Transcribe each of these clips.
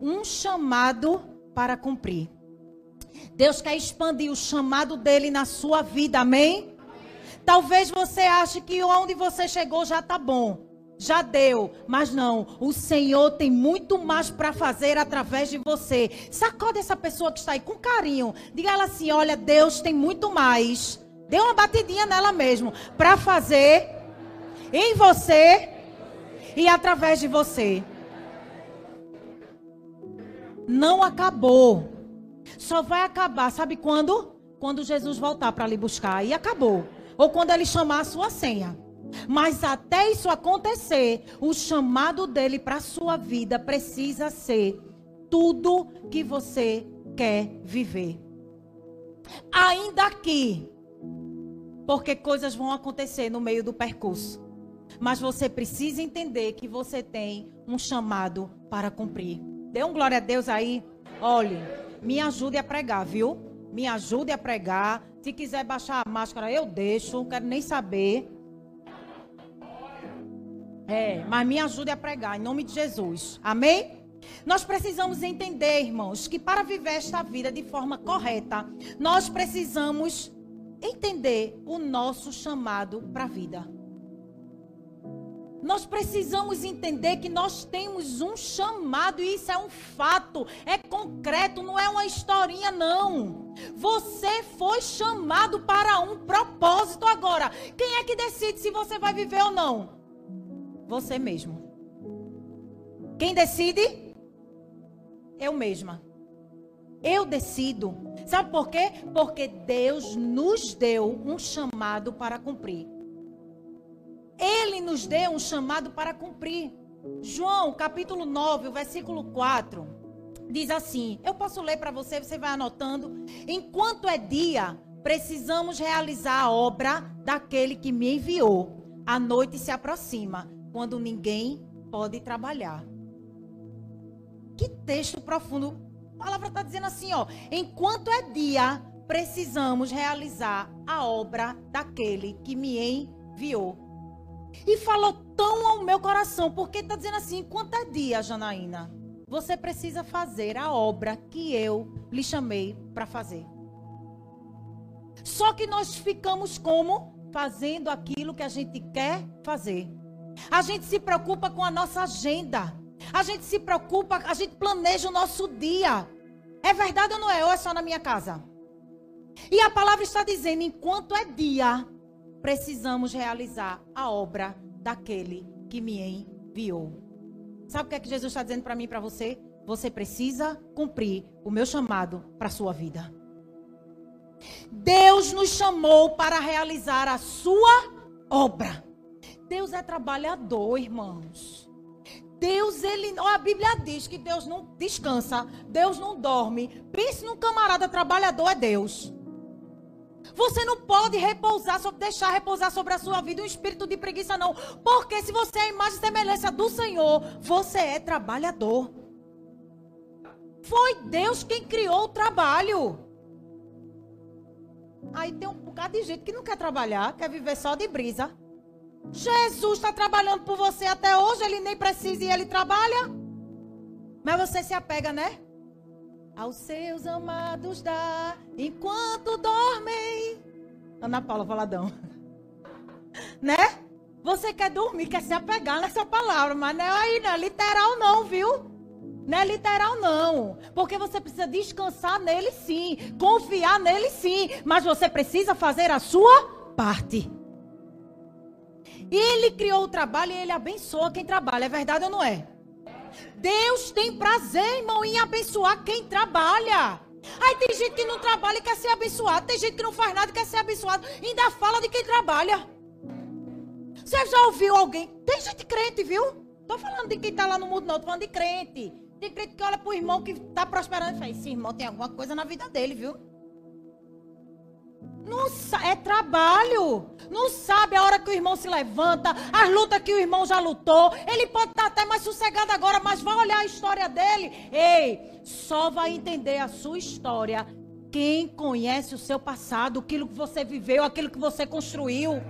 um chamado para cumprir. Deus quer expandir o chamado dele na sua vida, amém? Talvez você ache que onde você chegou já está bom. Já deu, mas não. O Senhor tem muito mais para fazer através de você. Sacode essa pessoa que está aí com carinho. Diga ela assim: olha, Deus tem muito mais. Dê uma batidinha nela mesmo para fazer em você e através de você. Não acabou. Só vai acabar, sabe quando? Quando Jesus voltar para lhe buscar. E acabou. Ou quando ele chamar a sua senha. Mas até isso acontecer, o chamado dele para a sua vida precisa ser tudo que você quer viver. Ainda aqui, porque coisas vão acontecer no meio do percurso. Mas você precisa entender que você tem um chamado para cumprir. Dê um glória a Deus aí. Olhe, me ajude a pregar, viu? Me ajude a pregar. Se quiser baixar a máscara, eu deixo. Não quero nem saber. É, mas me ajude a pregar, em nome de Jesus. Amém? Nós precisamos entender, irmãos, que para viver esta vida de forma correta, nós precisamos entender o nosso chamado para a vida. Nós precisamos entender que nós temos um chamado e isso é um fato, é concreto, não é uma historinha não. Você foi chamado para um propósito agora. Quem é que decide se você vai viver ou não? Você mesmo. Quem decide? Eu mesma. Eu decido. Sabe por quê? Porque Deus nos deu um chamado para cumprir. Ele nos deu um chamado para cumprir. João, capítulo 9, o versículo 4, diz assim: Eu posso ler para você, você vai anotando. Enquanto é dia, precisamos realizar a obra daquele que me enviou. A noite se aproxima quando ninguém pode trabalhar. Que texto profundo. A palavra está dizendo assim, ó. Enquanto é dia, precisamos realizar a obra daquele que me enviou. E falou tão ao meu coração, porque está dizendo assim: enquanto é dia, Janaína, você precisa fazer a obra que eu lhe chamei para fazer. Só que nós ficamos como? Fazendo aquilo que a gente quer fazer. A gente se preocupa com a nossa agenda. A gente se preocupa, a gente planeja o nosso dia. É verdade ou não é? Ou é só na minha casa? E a palavra está dizendo: enquanto é dia, precisamos realizar a obra daquele que me enviou. Sabe o que é que Jesus está dizendo para mim e para você? Você precisa cumprir o meu chamado para a sua vida. Deus nos chamou para realizar a sua obra. Deus é trabalhador, irmãos. Deus, ele. A Bíblia diz que Deus não descansa, Deus não dorme. Pense num camarada trabalhador, é Deus. Você não pode repousar, deixar repousar sobre a sua vida um espírito de preguiça, não. Porque se você é a imagem e semelhança do Senhor, você é trabalhador. Foi Deus quem criou o trabalho. Aí tem um bocado de gente que não quer trabalhar, quer viver só de brisa. Jesus está trabalhando por você até hoje, ele nem precisa e ele trabalha. Mas você se apega, né? Aos seus amados dá enquanto dormem. Ana Paula Valadão. né? Você quer dormir, quer se apegar nessa palavra, mas não é aí, não é literal não, viu? Não é literal não, porque você precisa descansar nele sim, confiar nele sim, mas você precisa fazer a sua parte. Ele criou o trabalho e ele abençoa quem trabalha. É verdade ou não é? Deus tem prazer, irmão, em abençoar quem trabalha. Aí tem gente que não trabalha e quer ser abençoado. Tem gente que não faz nada e quer ser abençoado. Ainda fala de quem trabalha. Você já ouviu alguém? Tem gente crente, viu? Tô falando de quem tá lá no mundo, não. Tô falando de crente. Tem crente que olha pro irmão que tá prosperando e fala: Esse irmão tem alguma coisa na vida dele, viu? Não é trabalho. Não sabe a hora que o irmão se levanta, as lutas que o irmão já lutou. Ele pode estar até mais sossegado agora, mas vai olhar a história dele. Ei, só vai entender a sua história quem conhece o seu passado, aquilo que você viveu, aquilo que você construiu.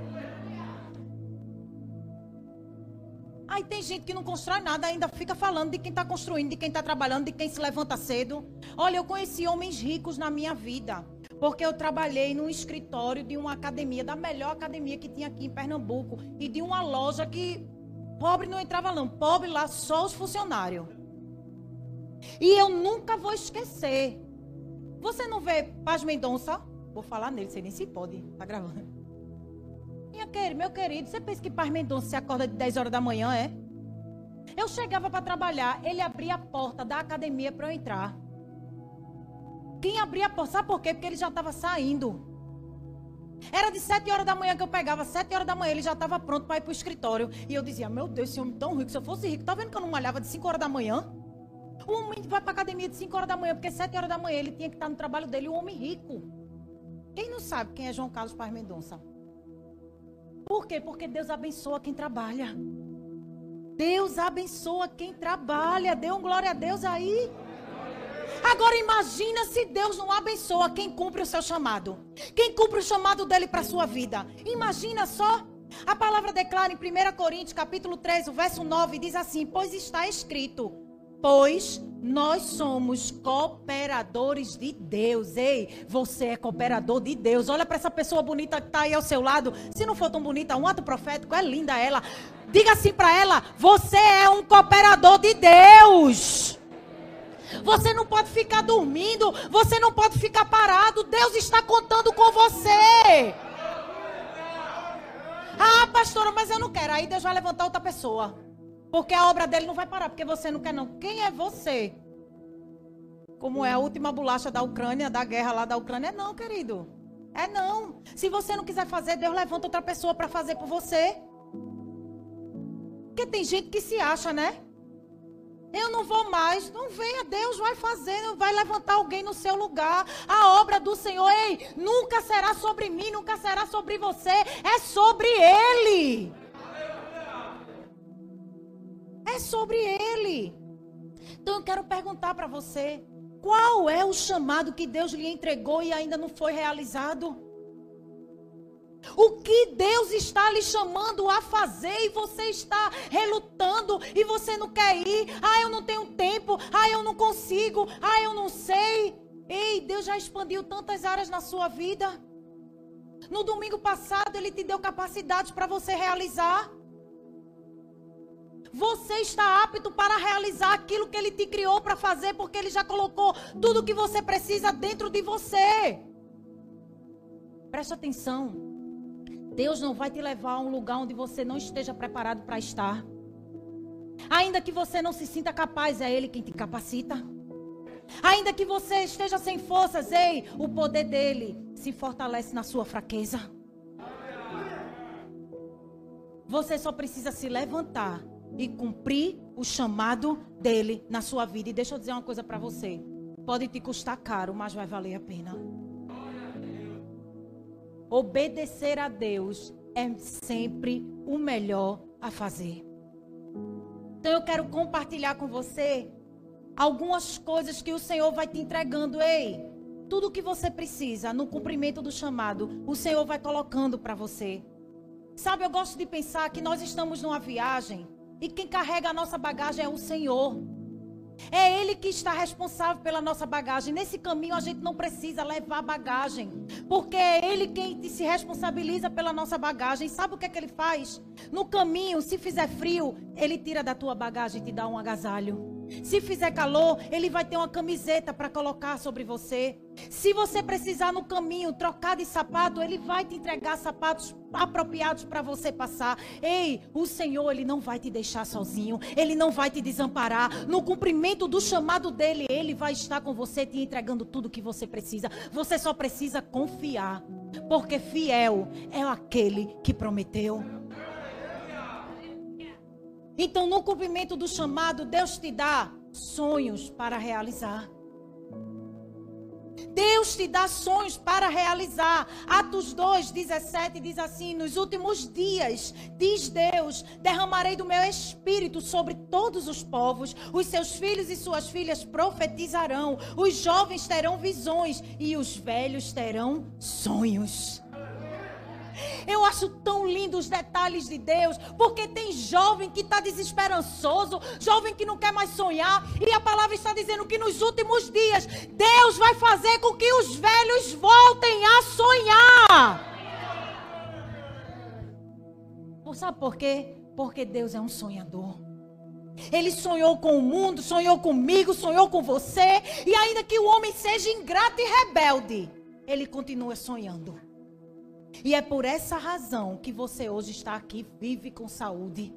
Aí tem gente que não constrói nada, ainda fica falando de quem está construindo, de quem está trabalhando, de quem se levanta cedo. Olha, eu conheci homens ricos na minha vida. Porque eu trabalhei num escritório de uma academia, da melhor academia que tinha aqui em Pernambuco. E de uma loja que pobre não entrava, não. Pobre lá, só os funcionários. E eu nunca vou esquecer. Você não vê Paz Mendonça? Vou falar nele, sei nem se pode. Tá gravando. Minha querida, meu querido, você pensa que Paz Mendonça se acorda de 10 horas da manhã, é? Eu chegava para trabalhar, ele abria a porta da academia para eu entrar. Quem abria a porta, sabe por quê? Porque ele já estava saindo. Era de 7 horas da manhã que eu pegava, 7 horas da manhã ele já estava pronto para ir para o escritório. E eu dizia, meu Deus, esse homem tão rico, se eu fosse rico, tá vendo que eu não malhava de 5 horas da manhã? O homem vai para academia de 5 horas da manhã, porque 7 horas da manhã ele tinha que estar no trabalho dele, um homem rico. Quem não sabe quem é João Carlos Paz Mendonça? Por quê? Porque Deus abençoa quem trabalha. Deus abençoa quem trabalha. Dê um glória a Deus aí. Agora imagina se Deus não abençoa quem cumpre o seu chamado. Quem cumpre o chamado dele para a sua vida. Imagina só. A palavra declara em 1 Coríntios, capítulo 3, o verso 9, diz assim: Pois está escrito: Pois nós somos cooperadores de Deus. Ei, você é cooperador de Deus. Olha para essa pessoa bonita que está aí ao seu lado. Se não for tão bonita, um ato profético, é linda ela. Diga assim para ela: Você é um cooperador de Deus. Você não pode ficar dormindo, você não pode ficar parado. Deus está contando com você. Ah, pastora, mas eu não quero. Aí Deus vai levantar outra pessoa. Porque a obra dele não vai parar, porque você não quer, não. Quem é você? Como é a última bolacha da Ucrânia, da guerra lá da Ucrânia? Não, querido. É não. Se você não quiser fazer, Deus levanta outra pessoa para fazer por você. Porque tem gente que se acha, né? Eu não vou mais. Não venha, Deus vai fazer, vai levantar alguém no seu lugar. A obra do Senhor, ei, nunca será sobre mim, nunca será sobre você, é sobre Ele. É sobre Ele. Então eu quero perguntar para você: qual é o chamado que Deus lhe entregou e ainda não foi realizado? O que Deus está lhe chamando a fazer e você está relutando e você não quer ir. Ah, eu não tenho tempo. Ah, eu não consigo. Ah, eu não sei. Ei, Deus já expandiu tantas áreas na sua vida. No domingo passado, Ele te deu capacidade para você realizar. Você está apto para realizar aquilo que Ele te criou para fazer, porque Ele já colocou tudo o que você precisa dentro de você. Preste atenção. Deus não vai te levar a um lugar onde você não esteja preparado para estar. Ainda que você não se sinta capaz, é Ele quem te capacita. Ainda que você esteja sem forças, ei, o poder dele se fortalece na sua fraqueza. Você só precisa se levantar e cumprir o chamado dele na sua vida. E deixa eu dizer uma coisa para você: pode te custar caro, mas vai valer a pena. Obedecer a Deus é sempre o melhor a fazer. Então eu quero compartilhar com você algumas coisas que o Senhor vai te entregando. Ei, tudo que você precisa no cumprimento do chamado, o Senhor vai colocando para você. Sabe, eu gosto de pensar que nós estamos numa viagem e quem carrega a nossa bagagem é o Senhor. É Ele que está responsável pela nossa bagagem. Nesse caminho a gente não precisa levar bagagem, porque é Ele quem se responsabiliza pela nossa bagagem. Sabe o que é que Ele faz? No caminho, se fizer frio, Ele tira da tua bagagem e te dá um agasalho. Se fizer calor, ele vai ter uma camiseta para colocar sobre você. Se você precisar no caminho trocar de sapato, ele vai te entregar sapatos apropriados para você passar. Ei, o Senhor, ele não vai te deixar sozinho, ele não vai te desamparar. No cumprimento do chamado dele, ele vai estar com você te entregando tudo que você precisa. Você só precisa confiar, porque fiel é aquele que prometeu. Então, no cumprimento do chamado, Deus te dá sonhos para realizar. Deus te dá sonhos para realizar. Atos 2, 17 diz assim: Nos últimos dias, diz Deus, derramarei do meu espírito sobre todos os povos. Os seus filhos e suas filhas profetizarão. Os jovens terão visões e os velhos terão sonhos. Eu acho tão lindo os detalhes de Deus, porque tem jovem que está desesperançoso, jovem que não quer mais sonhar, e a palavra está dizendo que nos últimos dias Deus vai fazer com que os velhos voltem a sonhar. Sabe por quê? Porque Deus é um sonhador. Ele sonhou com o mundo, sonhou comigo, sonhou com você, e ainda que o homem seja ingrato e rebelde, ele continua sonhando. E é por essa razão que você hoje está aqui, vive com saúde.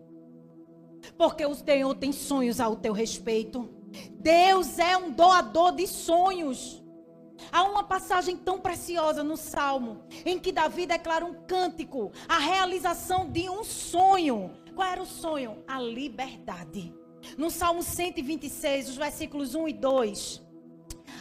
Porque o Senhor tem sonhos ao teu respeito. Deus é um doador de sonhos. Há uma passagem tão preciosa no Salmo, em que Davi declara um cântico, a realização de um sonho. Qual era o sonho? A liberdade. No Salmo 126, os versículos 1 e 2,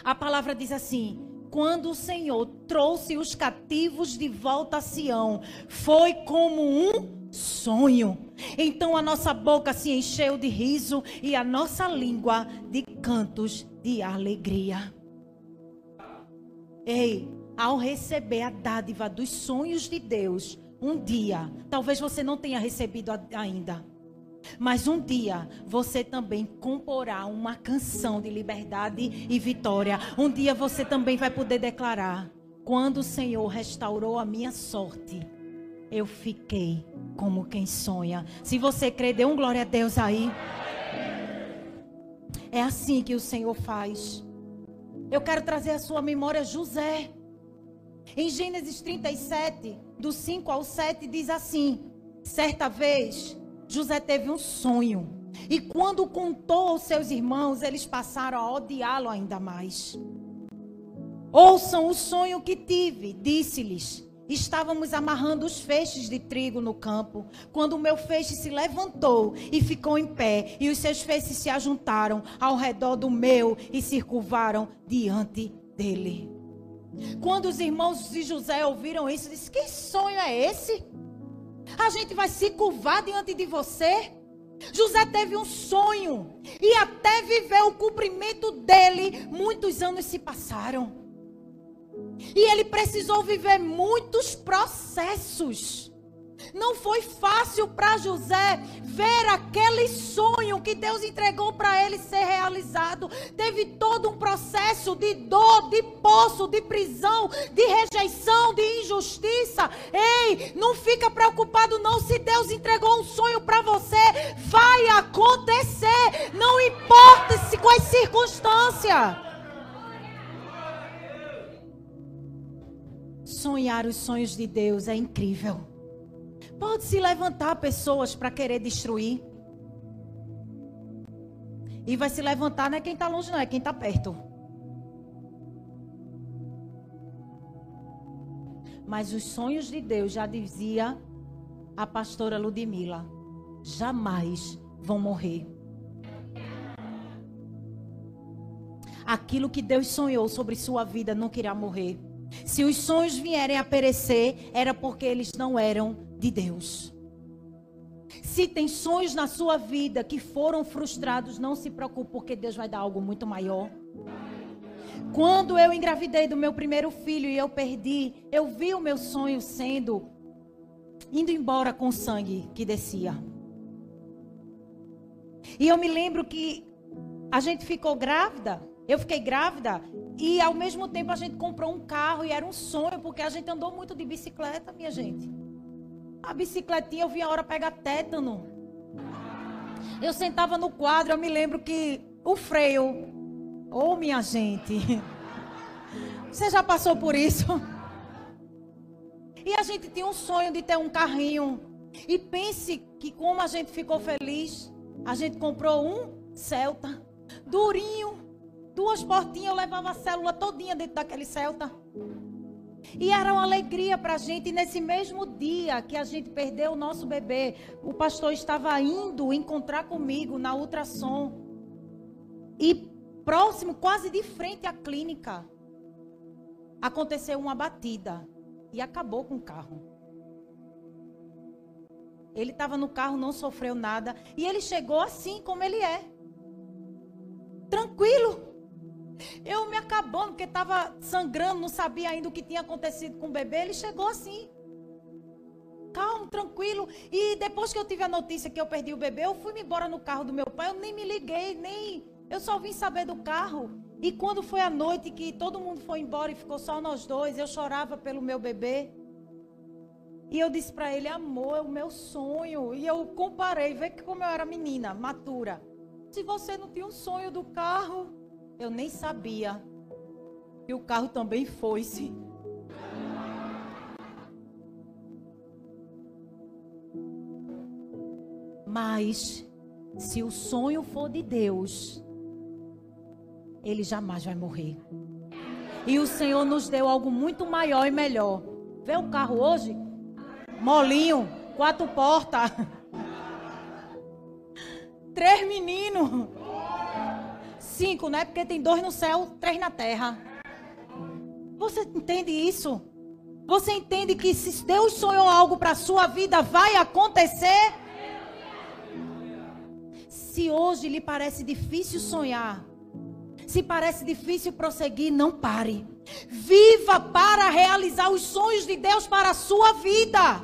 a palavra diz assim: quando o Senhor trouxe os cativos de volta a Sião, foi como um sonho. Então a nossa boca se encheu de riso e a nossa língua de cantos de alegria. Ei, ao receber a dádiva dos sonhos de Deus, um dia, talvez você não tenha recebido ainda. Mas um dia você também comporá uma canção de liberdade e vitória. Um dia você também vai poder declarar: quando o Senhor restaurou a minha sorte, eu fiquei como quem sonha. Se você crê, dê um glória a Deus aí. É assim que o Senhor faz. Eu quero trazer à sua memória José. Em Gênesis 37, do 5 ao 7, diz assim: Certa vez José teve um sonho. E quando contou aos seus irmãos, eles passaram a odiá-lo ainda mais. Ouçam o sonho que tive, disse-lhes. Estávamos amarrando os feixes de trigo no campo, quando o meu feixe se levantou e ficou em pé, e os seus feixes se ajuntaram ao redor do meu e se curvaram diante dele. Quando os irmãos de José ouviram isso, disse: Que sonho é esse? A gente vai se curvar diante de você. José teve um sonho e até viver o cumprimento dele, muitos anos se passaram. E ele precisou viver muitos processos. Não foi fácil para José ver aquele sonho que Deus entregou para ele ser realizado. Teve todo um processo de dor, de poço, de prisão, de rejeição, de injustiça. Ei, não fica preocupado não se Deus entregou um sonho para você, vai acontecer. Não importa se quais circunstâncias. Sonhar os sonhos de Deus é incrível. Pode se levantar pessoas para querer destruir. E vai se levantar não é quem está longe, não, é quem está perto. Mas os sonhos de Deus, já dizia a pastora Ludmila, jamais vão morrer. Aquilo que Deus sonhou sobre sua vida não queria morrer. Se os sonhos vierem a perecer, era porque eles não eram de Deus. Se tem sonhos na sua vida que foram frustrados, não se preocupe, porque Deus vai dar algo muito maior. Quando eu engravidei do meu primeiro filho e eu perdi, eu vi o meu sonho sendo indo embora com sangue que descia. E eu me lembro que a gente ficou grávida, eu fiquei grávida e ao mesmo tempo a gente comprou um carro e era um sonho porque a gente andou muito de bicicleta, minha gente. A bicicletinha eu vi a hora pegar tétano. Eu sentava no quadro, eu me lembro que o freio. Ô, oh, minha gente. Você já passou por isso? E a gente tinha um sonho de ter um carrinho. E pense que como a gente ficou feliz, a gente comprou um Celta, durinho, duas portinhas, eu levava a célula todinha dentro daquele Celta. E era uma alegria para a gente. E nesse mesmo dia que a gente perdeu o nosso bebê, o pastor estava indo encontrar comigo na ultrassom. E próximo, quase de frente à clínica, aconteceu uma batida e acabou com o carro. Ele estava no carro, não sofreu nada. E ele chegou assim como ele é. Tranquilo. Eu me acabando, porque estava sangrando, não sabia ainda o que tinha acontecido com o bebê. Ele chegou assim. calmo, tranquilo. E depois que eu tive a notícia que eu perdi o bebê, eu fui embora no carro do meu pai, eu nem me liguei, nem. Eu só vim saber do carro. E quando foi a noite que todo mundo foi embora e ficou só nós dois, eu chorava pelo meu bebê. E eu disse para ele, amor, é o meu sonho. E eu comparei, vê que como eu era menina, matura. Se você não tinha um sonho do carro, eu nem sabia. E o carro também foi-se. Mas, se o sonho for de Deus, ele jamais vai morrer. E o Senhor nos deu algo muito maior e melhor. Vê o carro hoje? Molinho, quatro portas. Três meninos. Cinco, né? Porque tem dois no céu, três na terra. Você entende isso? Você entende que se Deus sonhou algo para a sua vida, vai acontecer? Se hoje lhe parece difícil sonhar, se parece difícil prosseguir, não pare. Viva para realizar os sonhos de Deus para a sua vida.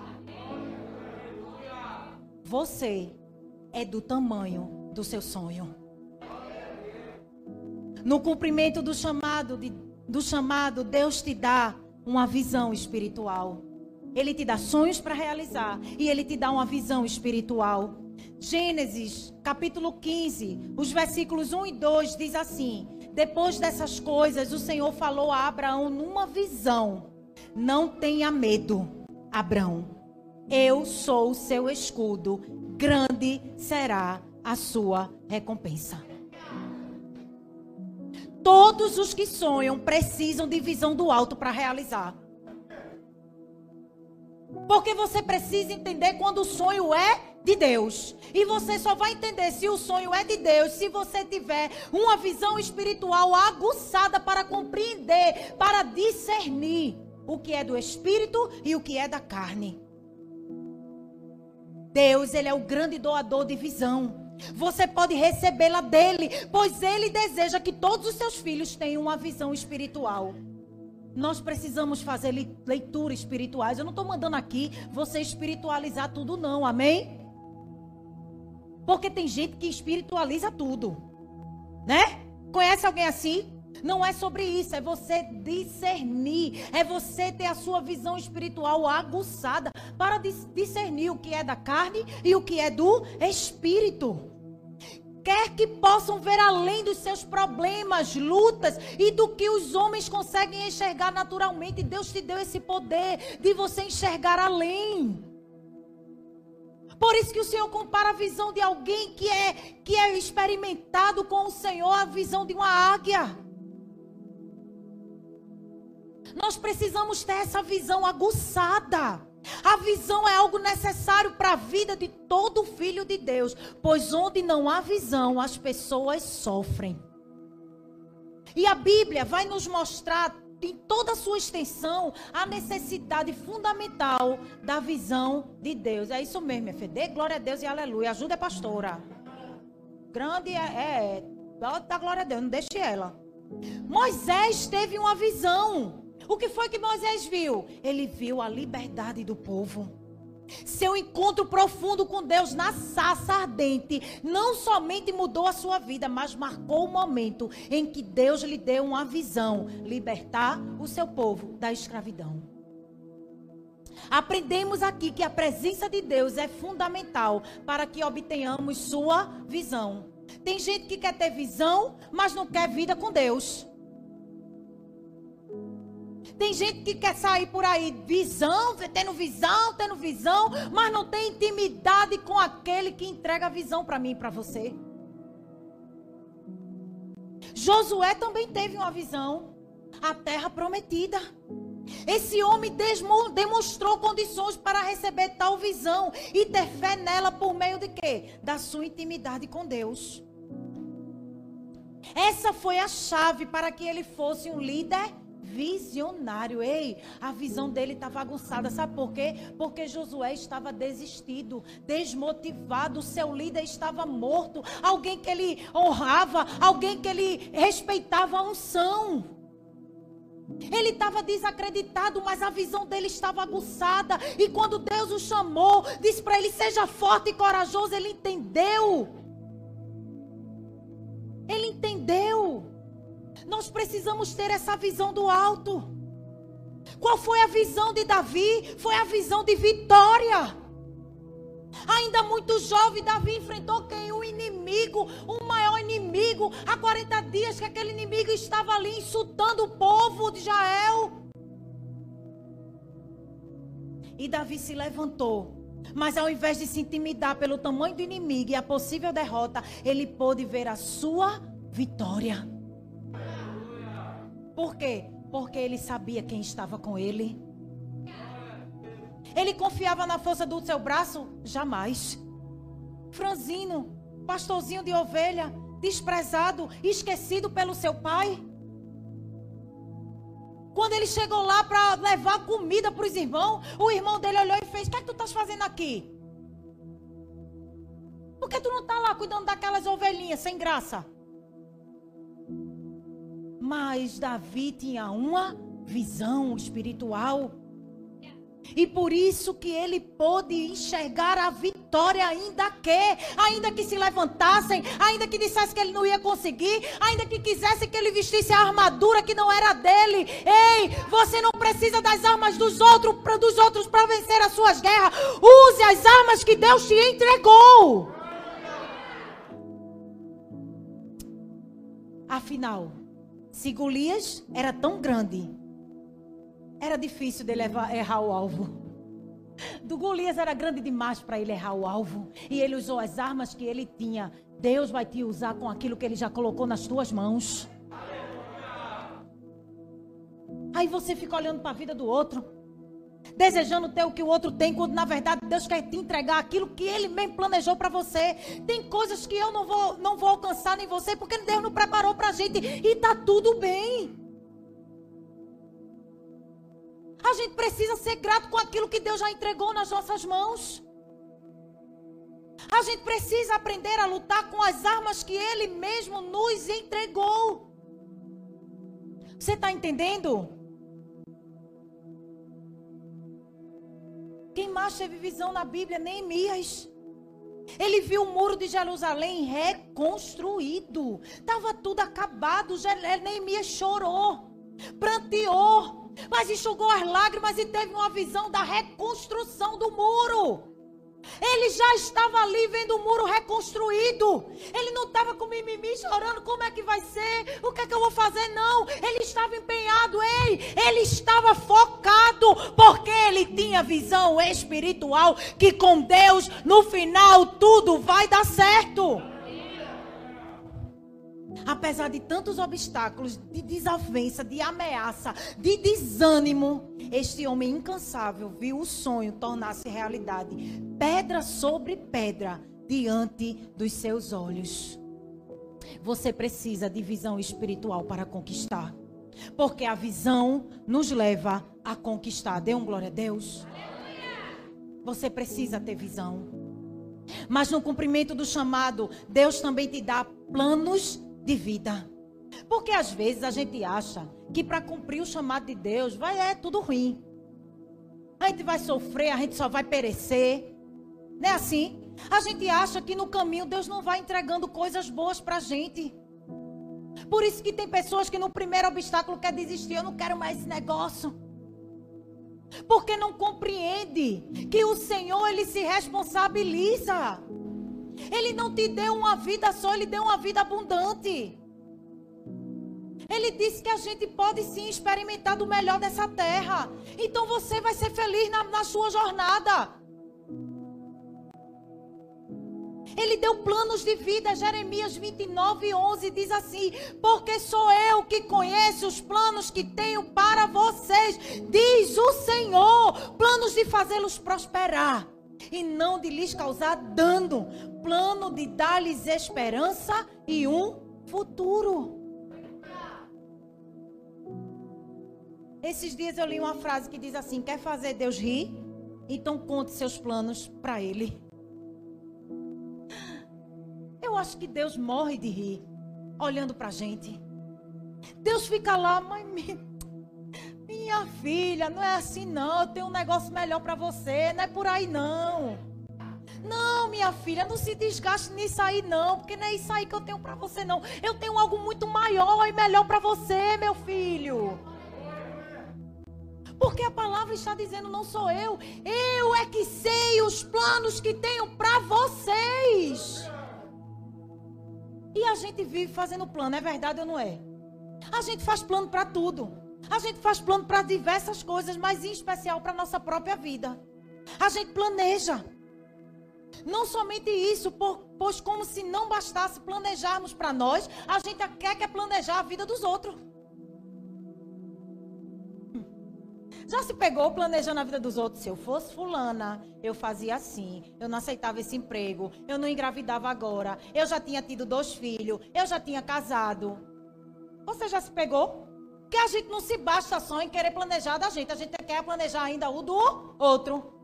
Você é do tamanho do seu sonho. No cumprimento do chamado, de, do chamado, Deus te dá uma visão espiritual. Ele te dá sonhos para realizar e ele te dá uma visão espiritual. Gênesis, capítulo 15, os versículos 1 e 2 diz assim: Depois dessas coisas, o Senhor falou a Abraão numa visão: Não tenha medo, Abraão. Eu sou o seu escudo, grande será a sua recompensa. Todos os que sonham precisam de visão do alto para realizar. Porque você precisa entender quando o sonho é de Deus. E você só vai entender se o sonho é de Deus se você tiver uma visão espiritual aguçada para compreender, para discernir o que é do espírito e o que é da carne. Deus, ele é o grande doador de visão. Você pode recebê-la dele, pois ele deseja que todos os seus filhos tenham uma visão espiritual. Nós precisamos fazer leituras espirituais. Eu não estou mandando aqui você espiritualizar tudo, não, amém? Porque tem gente que espiritualiza tudo, né? Conhece alguém assim? Não é sobre isso, é você discernir, é você ter a sua visão espiritual aguçada para discernir o que é da carne e o que é do espírito. Quer que possam ver além dos seus problemas, lutas e do que os homens conseguem enxergar naturalmente. Deus te deu esse poder de você enxergar além. Por isso que o Senhor compara a visão de alguém que é que é experimentado com o Senhor, a visão de uma águia. Nós precisamos ter essa visão aguçada. A visão é algo necessário para a vida de todo filho de Deus, pois onde não há visão, as pessoas sofrem. E a Bíblia vai nos mostrar em toda a sua extensão a necessidade fundamental da visão de Deus. É isso mesmo, minha filha. Dê glória a Deus e aleluia. Ajuda a pastora. Grande é, é. Dá glória a Deus, não deixe ela. Moisés teve uma visão. O que foi que Moisés viu? Ele viu a liberdade do povo. Seu encontro profundo com Deus na saça ardente não somente mudou a sua vida, mas marcou o momento em que Deus lhe deu uma visão: libertar o seu povo da escravidão. Aprendemos aqui que a presença de Deus é fundamental para que obtenhamos sua visão. Tem gente que quer ter visão, mas não quer vida com Deus. Tem gente que quer sair por aí, visão, tendo visão, tendo visão, mas não tem intimidade com aquele que entrega a visão para mim e para você. Josué também teve uma visão, a terra prometida. Esse homem demonstrou condições para receber tal visão e ter fé nela por meio de quê? Da sua intimidade com Deus. Essa foi a chave para que ele fosse um líder visionário. Ei, a visão dele está bagunçada. Sabe por quê? Porque Josué estava desistido, desmotivado. Seu líder estava morto. Alguém que ele honrava, alguém que ele respeitava a unção. Ele estava desacreditado, mas a visão dele estava aguçada. E quando Deus o chamou, disse para ele: Seja forte e corajoso. Ele entendeu. Nós precisamos ter essa visão do alto. Qual foi a visão de Davi? Foi a visão de vitória. Ainda muito jovem, Davi enfrentou quem? O inimigo, o maior inimigo. Há 40 dias que aquele inimigo estava ali insultando o povo de Israel. E Davi se levantou. Mas ao invés de se intimidar pelo tamanho do inimigo e a possível derrota, ele pôde ver a sua vitória. Por quê? Porque ele sabia quem estava com ele. Ele confiava na força do seu braço? Jamais. Franzino, pastorzinho de ovelha, desprezado, esquecido pelo seu pai. Quando ele chegou lá para levar comida para os irmãos, o irmão dele olhou e fez: O que é que tu estás fazendo aqui? Por que tu não está lá cuidando daquelas ovelhinhas sem graça? Mas Davi tinha uma visão espiritual. E por isso que ele pôde enxergar a vitória, ainda que, ainda que se levantassem, ainda que dissesse que ele não ia conseguir, ainda que quisesse que ele vestisse a armadura que não era dele. Ei, você não precisa das armas dos outros, dos outros para vencer as suas guerras. Use as armas que Deus te entregou. Afinal, se Golias era tão grande, era difícil de errar o alvo. Do Golias era grande demais para ele errar o alvo. E ele usou as armas que ele tinha. Deus vai te usar com aquilo que ele já colocou nas tuas mãos. Aí você fica olhando para a vida do outro, desejando ter o que o outro tem, quando na verdade Deus quer te entregar aquilo que Ele mesmo planejou para você. Tem coisas que eu não vou, não vou alcançar nem você, porque Deus não preparou para a gente e tá tudo bem. A gente precisa ser grato com aquilo que Deus já entregou nas nossas mãos. A gente precisa aprender a lutar com as armas que Ele mesmo nos entregou. Você está entendendo? Quem mais teve visão na Bíblia? Neemias. Ele viu o muro de Jerusalém reconstruído. Estava tudo acabado. Neemias chorou, pranteou, mas enxugou as lágrimas e teve uma visão da reconstrução do muro. Ele já estava ali vendo o muro reconstruído. Ele não estava com mimimi chorando. Como é que vai ser? O que é que eu vou fazer? Não. Ele estava empenhado. Ei, ele estava focado. Porque ele tinha visão espiritual. Que com Deus, no final, tudo vai dar certo. Apesar de tantos obstáculos, de desavença, de ameaça, de desânimo, este homem incansável viu o sonho tornar-se realidade, pedra sobre pedra, diante dos seus olhos. Você precisa de visão espiritual para conquistar. Porque a visão nos leva a conquistar. Dê um glória a Deus. Você precisa ter visão. Mas no cumprimento do chamado, Deus também te dá planos de vida. Porque às vezes a gente acha que para cumprir o chamado de Deus vai é tudo ruim. A gente vai sofrer, a gente só vai perecer. Não é assim? A gente acha que no caminho Deus não vai entregando coisas boas para a gente. Por isso que tem pessoas que no primeiro obstáculo quer desistir. Eu não quero mais esse negócio. Porque não compreende que o Senhor ele se responsabiliza. Ele não te deu uma vida só, ele deu uma vida abundante. Ele disse que a gente pode sim experimentar do melhor dessa terra. Então você vai ser feliz na, na sua jornada. Ele deu planos de vida. Jeremias 29, 11 diz assim: Porque sou eu que conheço os planos que tenho para vocês, diz o Senhor. Planos de fazê-los prosperar e não de lhes causar dano. Plano de dar-lhes esperança e um futuro. Esses dias eu li uma frase que diz assim: Quer fazer Deus rir? Então conte seus planos para Ele. Eu acho que Deus morre de rir olhando para a gente. Deus fica lá, mas minha filha, não é assim não. Eu tenho um negócio melhor para você. Não é por aí não. Não, minha filha, não se desgaste nisso aí não, porque não é isso aí que eu tenho para você não. Eu tenho algo muito maior e melhor para você, meu filho. Porque a palavra está dizendo, não sou eu. Eu é que sei os planos que tenho para vocês. E a gente vive fazendo plano, é verdade ou não é? A gente faz plano para tudo. A gente faz plano para diversas coisas, mas em especial para nossa própria vida. A gente planeja. Não somente isso, pois como se não bastasse planejarmos para nós, a gente quer que é planejar a vida dos outros. Já se pegou planejando a vida dos outros? Se eu fosse fulana, eu fazia assim. Eu não aceitava esse emprego. Eu não engravidava agora. Eu já tinha tido dois filhos. Eu já tinha casado. Você já se pegou? Que a gente não se basta só em querer planejar da gente. A gente quer planejar ainda o do outro.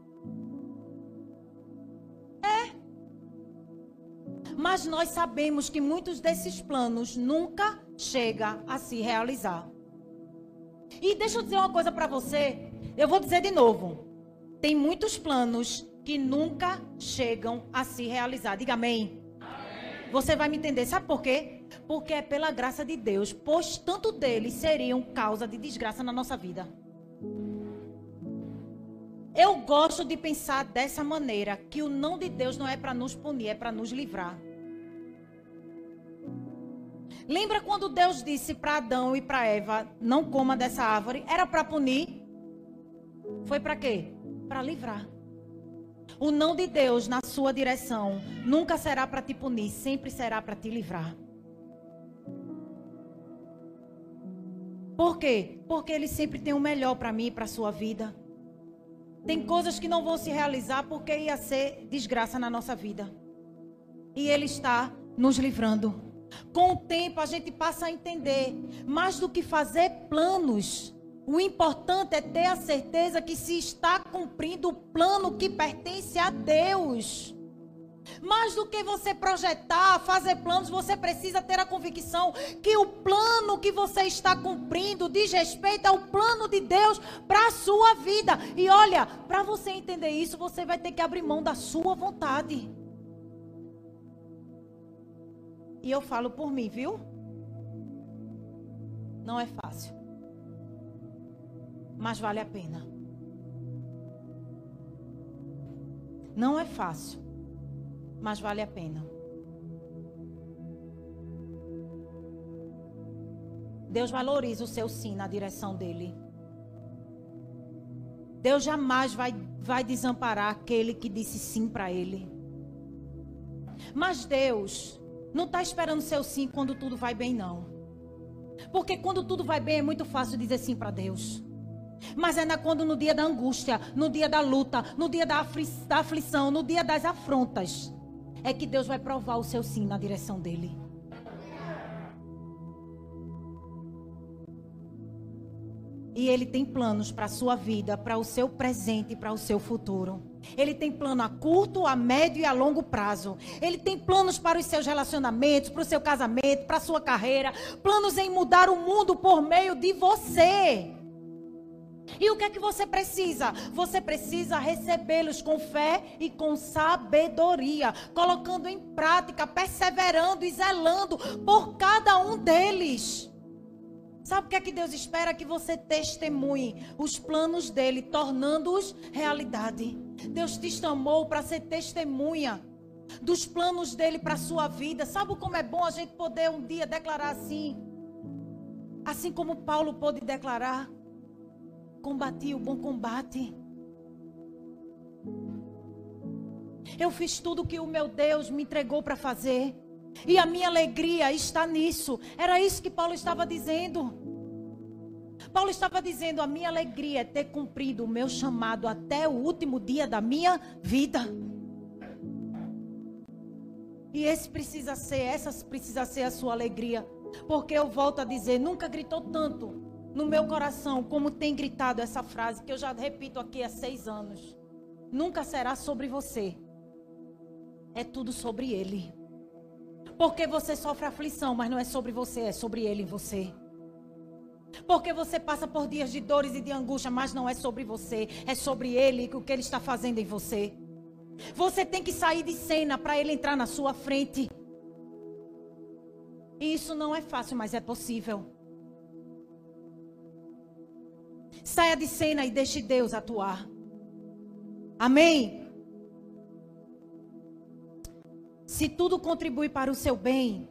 É. Mas nós sabemos que muitos desses planos nunca chegam a se realizar. E deixa eu dizer uma coisa para você. Eu vou dizer de novo. Tem muitos planos que nunca chegam a se realizar. Diga amém. amém. Você vai me entender. Sabe por quê? Porque é pela graça de Deus. Pois tanto deles seriam causa de desgraça na nossa vida. Eu gosto de pensar dessa maneira, que o não de Deus não é para nos punir, é para nos livrar. Lembra quando Deus disse para Adão e para Eva, não coma dessa árvore? Era para punir? Foi para quê? Para livrar. O não de Deus na sua direção nunca será para te punir, sempre será para te livrar. Por quê? Porque ele sempre tem o melhor para mim e para sua vida. Tem coisas que não vão se realizar porque ia ser desgraça na nossa vida. E Ele está nos livrando. Com o tempo a gente passa a entender, mais do que fazer planos, o importante é ter a certeza que se está cumprindo o plano que pertence a Deus. Mais do que você projetar, fazer planos, você precisa ter a convicção que o plano que você está cumprindo diz respeito ao plano de Deus para a sua vida. E olha, para você entender isso, você vai ter que abrir mão da sua vontade. E eu falo por mim, viu? Não é fácil. Mas vale a pena. Não é fácil mas vale a pena. Deus valoriza o seu sim na direção dele. Deus jamais vai, vai desamparar aquele que disse sim para ele. Mas Deus não está esperando seu sim quando tudo vai bem, não. Porque quando tudo vai bem é muito fácil dizer sim para Deus. Mas é quando no dia da angústia, no dia da luta, no dia da, afli da aflição, no dia das afrontas, é que Deus vai provar o seu sim na direção dele. E Ele tem planos para a sua vida, para o seu presente e para o seu futuro. Ele tem plano a curto, a médio e a longo prazo. Ele tem planos para os seus relacionamentos, para o seu casamento, para a sua carreira. Planos em mudar o mundo por meio de você. E o que é que você precisa? Você precisa recebê-los com fé e com sabedoria, colocando em prática, perseverando e zelando por cada um deles. Sabe o que é que Deus espera? Que você testemunhe os planos dele, tornando-os realidade. Deus te chamou para ser testemunha dos planos dele para a sua vida. Sabe como é bom a gente poder um dia declarar assim? Assim como Paulo pôde declarar combati o bom combate. Eu fiz tudo que o meu Deus me entregou para fazer. E a minha alegria está nisso. Era isso que Paulo estava dizendo. Paulo estava dizendo: a minha alegria é ter cumprido o meu chamado até o último dia da minha vida. E esse precisa ser, essa precisa ser a sua alegria. Porque eu volto a dizer: nunca gritou tanto no meu coração, como tem gritado essa frase que eu já repito aqui há seis anos: nunca será sobre você, é tudo sobre Ele. Porque você sofre aflição, mas não é sobre você, é sobre Ele em você. Porque você passa por dias de dores e de angústia, mas não é sobre você, é sobre ele, o que ele está fazendo em você. Você tem que sair de cena para ele entrar na sua frente. E isso não é fácil, mas é possível. Saia de cena e deixe Deus atuar. Amém? Se tudo contribui para o seu bem,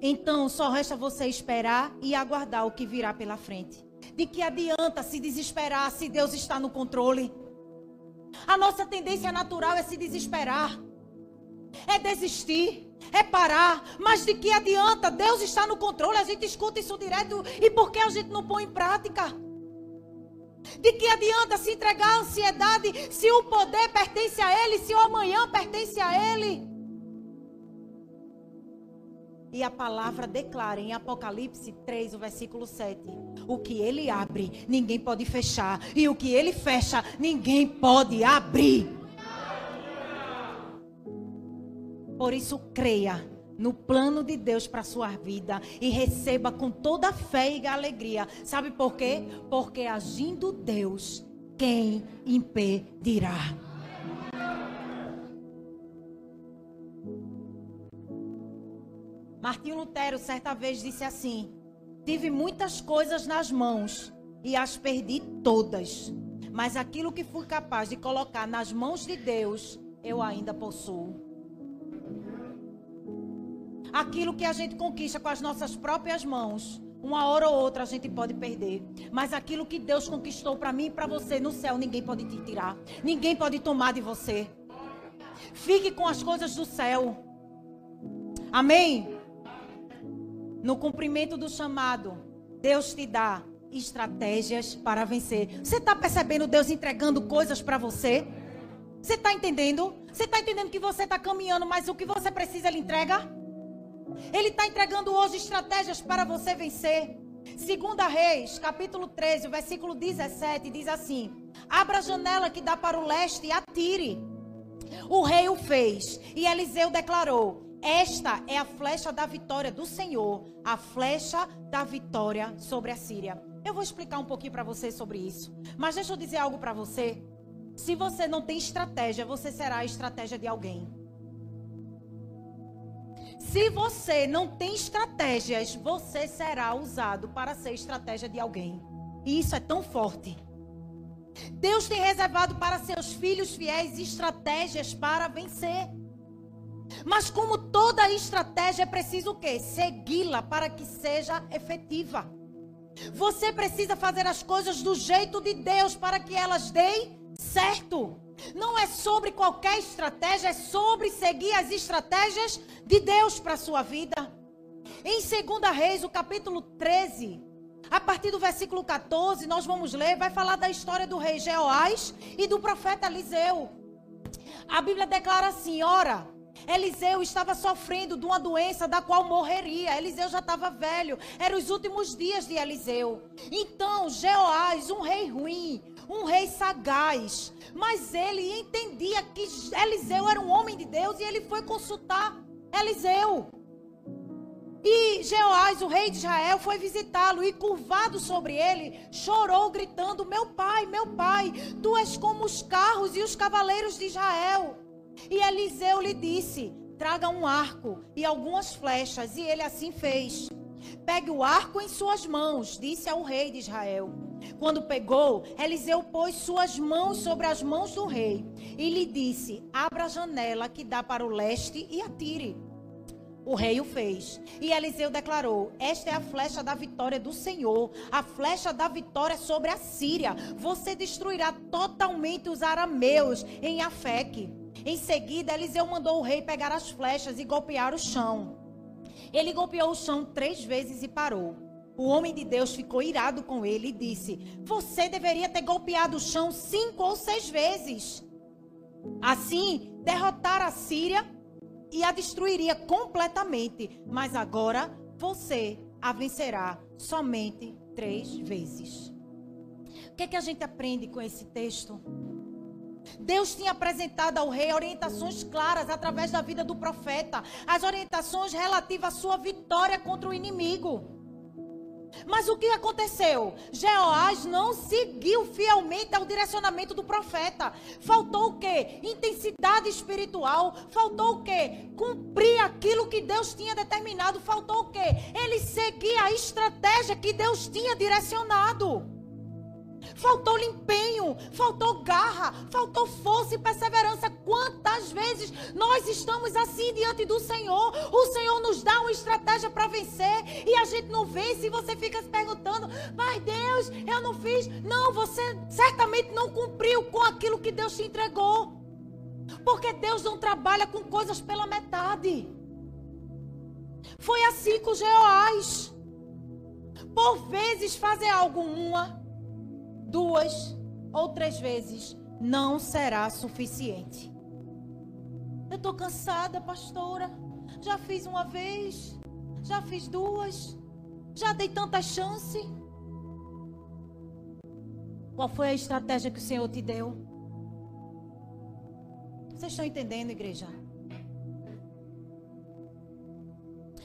então só resta você esperar e aguardar o que virá pela frente. De que adianta se desesperar se Deus está no controle? A nossa tendência natural é se desesperar, é desistir, é parar. Mas de que adianta? Deus está no controle, a gente escuta isso direto e por que a gente não põe em prática? De que adianta se entregar à ansiedade se o poder pertence a Ele, se o amanhã pertence a Ele? E a palavra declara em Apocalipse 3, o versículo 7: O que ele abre, ninguém pode fechar. E o que ele fecha, ninguém pode abrir. Por isso, creia no plano de Deus para a sua vida e receba com toda fé e alegria. Sabe por quê? Porque agindo Deus, quem impedirá? Martinho Lutero certa vez disse assim: Tive muitas coisas nas mãos e as perdi todas, mas aquilo que fui capaz de colocar nas mãos de Deus, eu ainda possuo. Aquilo que a gente conquista com as nossas próprias mãos, uma hora ou outra a gente pode perder. Mas aquilo que Deus conquistou para mim e para você no céu, ninguém pode te tirar. Ninguém pode tomar de você. Fique com as coisas do céu. Amém? No cumprimento do chamado, Deus te dá estratégias para vencer. Você está percebendo Deus entregando coisas para você? Você está entendendo? Você está entendendo que você está caminhando, mas o que você precisa Ele entrega? Ele está entregando hoje estratégias para você vencer. Segunda Reis, capítulo 13, o versículo 17, diz assim: Abra a janela que dá para o leste e atire. O rei o fez, e Eliseu declarou: esta é a flecha da vitória do Senhor, a flecha da vitória sobre a Síria. Eu vou explicar um pouquinho para você sobre isso. Mas deixa eu dizer algo para você. Se você não tem estratégia, você será a estratégia de alguém. Se você não tem estratégias, você será usado para ser estratégia de alguém. E isso é tão forte. Deus tem reservado para seus filhos fiéis estratégias para vencer. Mas como toda estratégia é preciso o quê? Segui-la para que seja efetiva. Você precisa fazer as coisas do jeito de Deus para que elas deem certo. Não é sobre qualquer estratégia, é sobre seguir as estratégias de Deus para a sua vida. Em 2 Reis, o capítulo 13, a partir do versículo 14, nós vamos ler, vai falar da história do rei Jeoás e do profeta Eliseu. A Bíblia declara assim: ora, Eliseu estava sofrendo de uma doença da qual morreria. Eliseu já estava velho. Eram os últimos dias de Eliseu. Então, Jeoás, um rei ruim, um rei sagaz, mas ele entendia que Eliseu era um homem de Deus e ele foi consultar Eliseu. E Jeoás, o rei de Israel, foi visitá-lo e, curvado sobre ele, chorou, gritando: Meu pai, meu pai, tu és como os carros e os cavaleiros de Israel. E Eliseu lhe disse: Traga um arco e algumas flechas. E ele assim fez. Pegue o arco em suas mãos, disse ao rei de Israel. Quando pegou, Eliseu pôs suas mãos sobre as mãos do rei e lhe disse: Abra a janela que dá para o leste e atire. O rei o fez. E Eliseu declarou: Esta é a flecha da vitória do Senhor, a flecha da vitória sobre a Síria. Você destruirá totalmente os arameus em Afeque. Em seguida, Eliseu mandou o rei pegar as flechas e golpear o chão. Ele golpeou o chão três vezes e parou. O homem de Deus ficou irado com ele e disse: Você deveria ter golpeado o chão cinco ou seis vezes. Assim, derrotar a Síria e a destruiria completamente. Mas agora você a vencerá somente três vezes. O que, é que a gente aprende com esse texto? Deus tinha apresentado ao rei orientações claras através da vida do profeta, as orientações relativas à sua vitória contra o inimigo. Mas o que aconteceu? Jeoás não seguiu fielmente ao direcionamento do profeta. Faltou o quê? Intensidade espiritual. Faltou o quê? Cumprir aquilo que Deus tinha determinado. Faltou o quê? Ele seguia a estratégia que Deus tinha direcionado. Faltou empenho, faltou garra, faltou força e perseverança. Quantas vezes nós estamos assim diante do Senhor? O Senhor nos dá uma estratégia para vencer e a gente não vence. E você fica se perguntando: Mas Deus, eu não fiz. Não, você certamente não cumpriu com aquilo que Deus te entregou. Porque Deus não trabalha com coisas pela metade. Foi assim com Jeoás. Por vezes fazer algo uma, duas ou três vezes não será suficiente. Eu estou cansada, pastora. Já fiz uma vez, já fiz duas, já dei tanta chance. Qual foi a estratégia que o Senhor te deu? Vocês estão entendendo, igreja?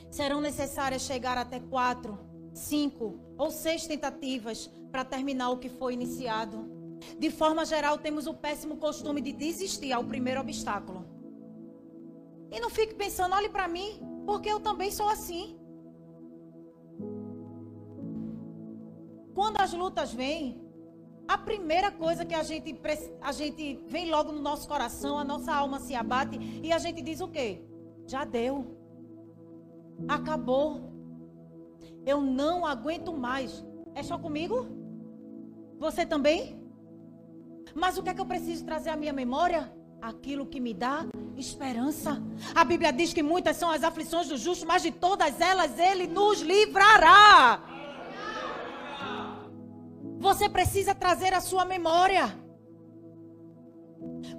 Serão necessárias chegar até quatro, cinco ou seis tentativas para terminar o que foi iniciado. De forma geral, temos o péssimo costume de desistir ao primeiro obstáculo. E não fique pensando, olhe para mim, porque eu também sou assim. Quando as lutas vêm, a primeira coisa que a gente, a gente vem logo no nosso coração, a nossa alma se abate e a gente diz o quê? Já deu. Acabou. Eu não aguento mais. É só comigo? Você também? Mas o que é que eu preciso trazer à minha memória? Aquilo que me dá esperança. A Bíblia diz que muitas são as aflições do justo, mas de todas elas ele nos livrará. Você precisa trazer a sua memória.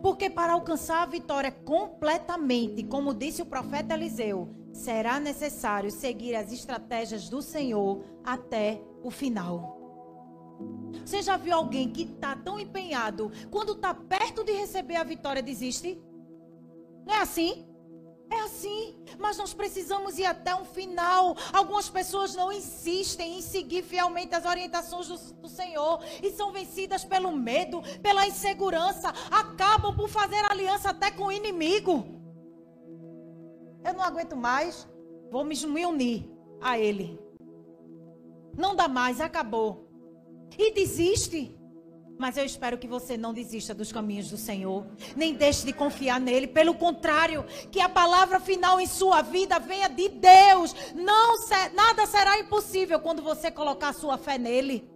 Porque para alcançar a vitória completamente, como disse o profeta Eliseu, será necessário seguir as estratégias do Senhor até o final. Você já viu alguém que está tão empenhado, quando está perto de receber a vitória, desiste? Não é assim? É assim, mas nós precisamos ir até um final. Algumas pessoas não insistem em seguir fielmente as orientações do, do, Senhor e são vencidas pelo medo, pela insegurança, acabam por fazer aliança até com o inimigo. Eu não aguento mais, vou me unir a ele. Não dá mais, acabou e desiste. Mas eu espero que você não desista dos caminhos do Senhor, nem deixe de confiar nele. Pelo contrário, que a palavra final em sua vida venha de Deus. Não nada será impossível quando você colocar sua fé nele.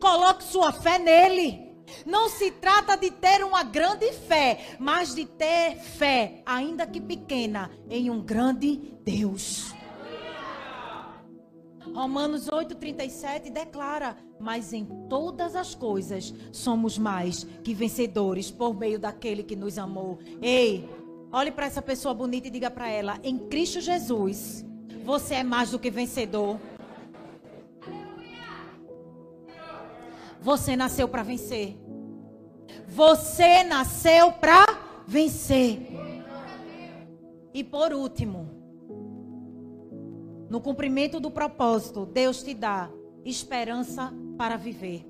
Coloque sua fé nele. Não se trata de ter uma grande fé, mas de ter fé, ainda que pequena, em um grande Deus. Romanos 8,37 declara: Mas em todas as coisas somos mais que vencedores por meio daquele que nos amou. Ei, olhe para essa pessoa bonita e diga para ela: Em Cristo Jesus, você é mais do que vencedor. Você nasceu para vencer. Você nasceu para vencer. E por último, no cumprimento do propósito, Deus te dá esperança para viver.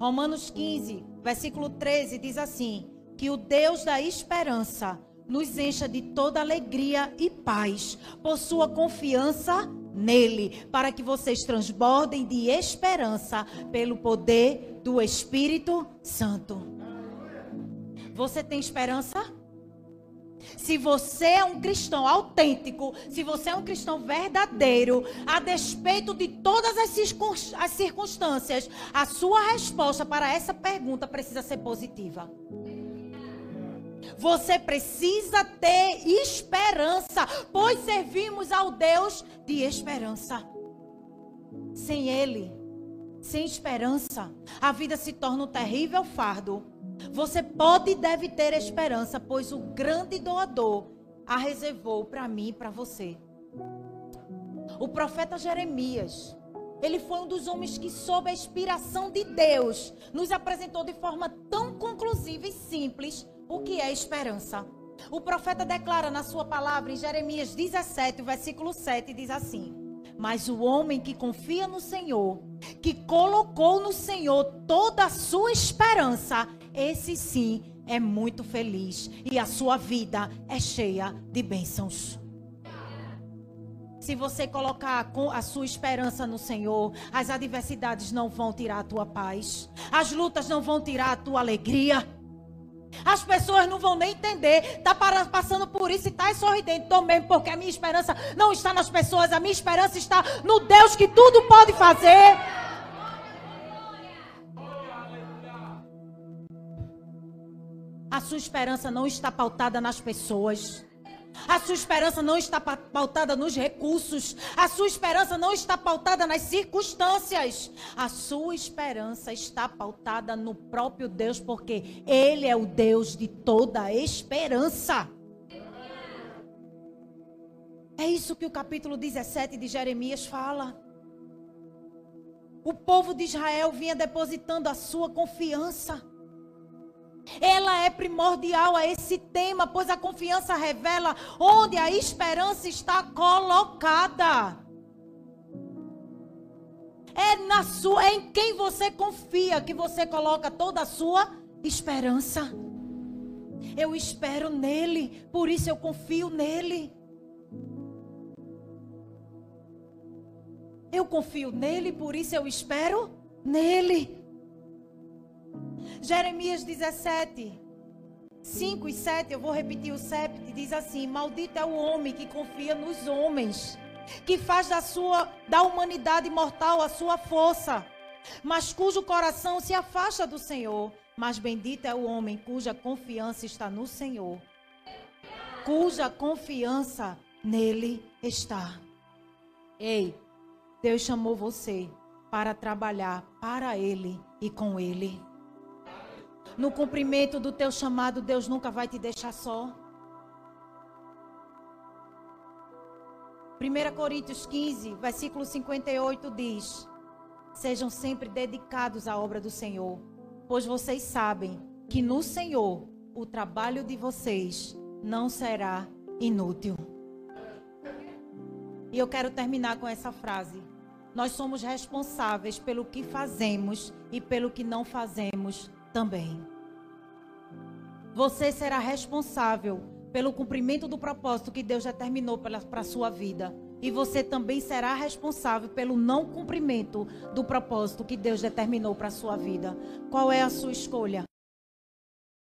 Romanos 15, versículo 13 diz assim: Que o Deus da esperança nos encha de toda alegria e paz por sua confiança nele, para que vocês transbordem de esperança pelo poder do Espírito Santo. Você tem esperança? Se você é um cristão autêntico, se você é um cristão verdadeiro, a despeito de todas as circunstâncias, a sua resposta para essa pergunta precisa ser positiva. Você precisa ter esperança, pois servimos ao Deus de esperança. Sem Ele, sem esperança, a vida se torna um terrível fardo você pode e deve ter esperança, pois o grande doador a reservou para mim e para você. O profeta Jeremias, ele foi um dos homens que, sob a inspiração de Deus, nos apresentou de forma tão conclusiva e simples o que é esperança. O profeta declara na sua palavra em Jeremias 17, versículo 7, diz assim: Mas o homem que confia no Senhor, que colocou no Senhor toda a sua esperança, esse sim é muito feliz e a sua vida é cheia de bênçãos. Se você colocar a sua esperança no Senhor, as adversidades não vão tirar a tua paz, as lutas não vão tirar a tua alegria. As pessoas não vão nem entender. Tá passando por isso e tá sorridente. Tô mesmo, porque a minha esperança não está nas pessoas, a minha esperança está no Deus que tudo pode fazer. A sua esperança não está pautada nas pessoas. A sua esperança não está pautada nos recursos. A sua esperança não está pautada nas circunstâncias. A sua esperança está pautada no próprio Deus, porque Ele é o Deus de toda esperança. É isso que o capítulo 17 de Jeremias fala. O povo de Israel vinha depositando a sua confiança ela é primordial a esse tema, pois a confiança revela onde a esperança está colocada. É na sua, é em quem você confia que você coloca toda a sua esperança. Eu espero nele, por isso eu confio nele. Eu confio nele, por isso eu espero nele. Jeremias 17, 5 e 7, eu vou repetir o 7, diz assim: Maldito é o homem que confia nos homens, que faz da sua da humanidade mortal a sua força, mas cujo coração se afasta do Senhor. Mas bendito é o homem cuja confiança está no Senhor, cuja confiança nele está. Ei, Deus chamou você para trabalhar para ele e com ele no cumprimento do teu chamado, Deus nunca vai te deixar só. 1 Coríntios 15, versículo 58 diz: Sejam sempre dedicados à obra do Senhor, pois vocês sabem que no Senhor o trabalho de vocês não será inútil. E eu quero terminar com essa frase. Nós somos responsáveis pelo que fazemos e pelo que não fazemos também. Você será responsável pelo cumprimento do propósito que Deus determinou para a sua vida. E você também será responsável pelo não cumprimento do propósito que Deus determinou para a sua vida. Qual é a sua escolha?